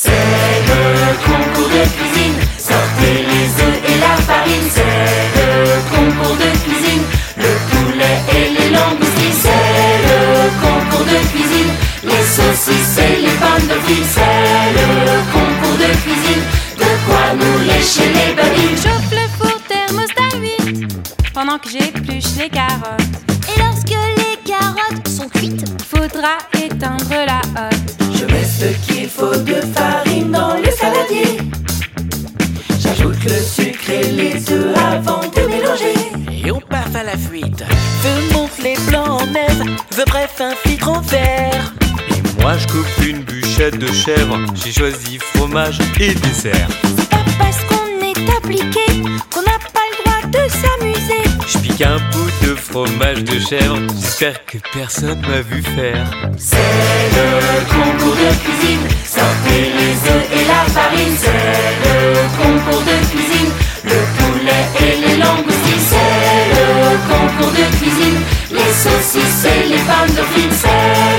C'est le concours de cuisine. Sortez les œufs et la farine. C'est le concours de cuisine. Le poulet et les langoustines. C'est le concours de cuisine. Les saucisses et les pommes de fil. C'est le concours de cuisine. De quoi nous lécher les babines. Chauffe le four thermostat 8 pendant que j'épluche les carottes. Et lorsque les carottes sont cuites, Faudra éteindre le sucre et les œufs avant de mélanger. Et on part à la fuite. Feu monte les blancs en neige. Veux bref un filtre en verre. Et moi je coupe une bûchette de chèvre. J'ai choisi fromage et dessert. c'est pas parce qu'on est appliqué qu'on n'a pas le droit de s'amuser. Je pique un bout de fromage de chèvre. J'espère que personne m'a vu faire. C'est le Et les pommes de fil. C'est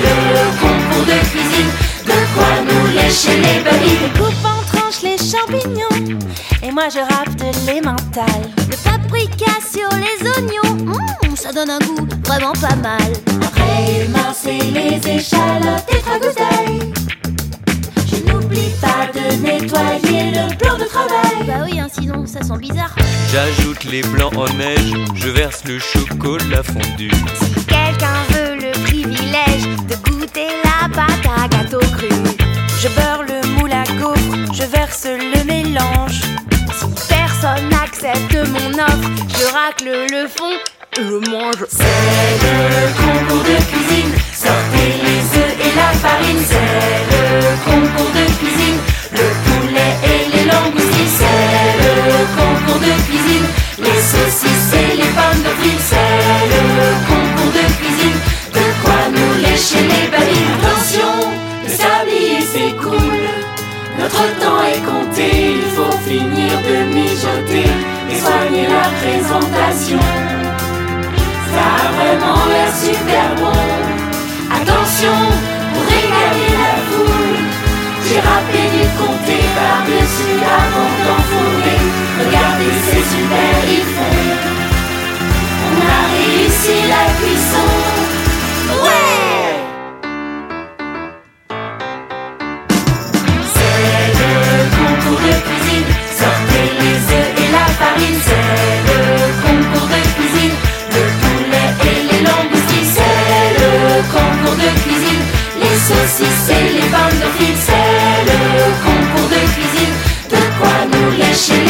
le concours de cuisine. De quoi nous lécher les babines. Coupe en tranches les champignons. Et moi je râpe de l'emmental. Le paprika sur les oignons. Mmh, ça donne un goût vraiment pas mal. Après émincer les échalotes et fragouses d'ail. Je n'oublie pas de nettoyer le plan de travail. Bah oui, hein, sinon ça sent bizarre. J'ajoute les blancs en neige. Je verse le chocolat fondu. Gâteau cru, Je beurre le moule à gaufre, je verse le mélange. si personne n'accepte mon offre, je racle le fond et je mange. C'est le concours de cuisine. Sortez les œufs et la Notre temps est compté. Il faut finir de mijoter et soigner la présentation. Ça a vraiment l'air super bon. saucisses et les pommes de frites, c'est le concours de cuisine. De quoi nous lâcher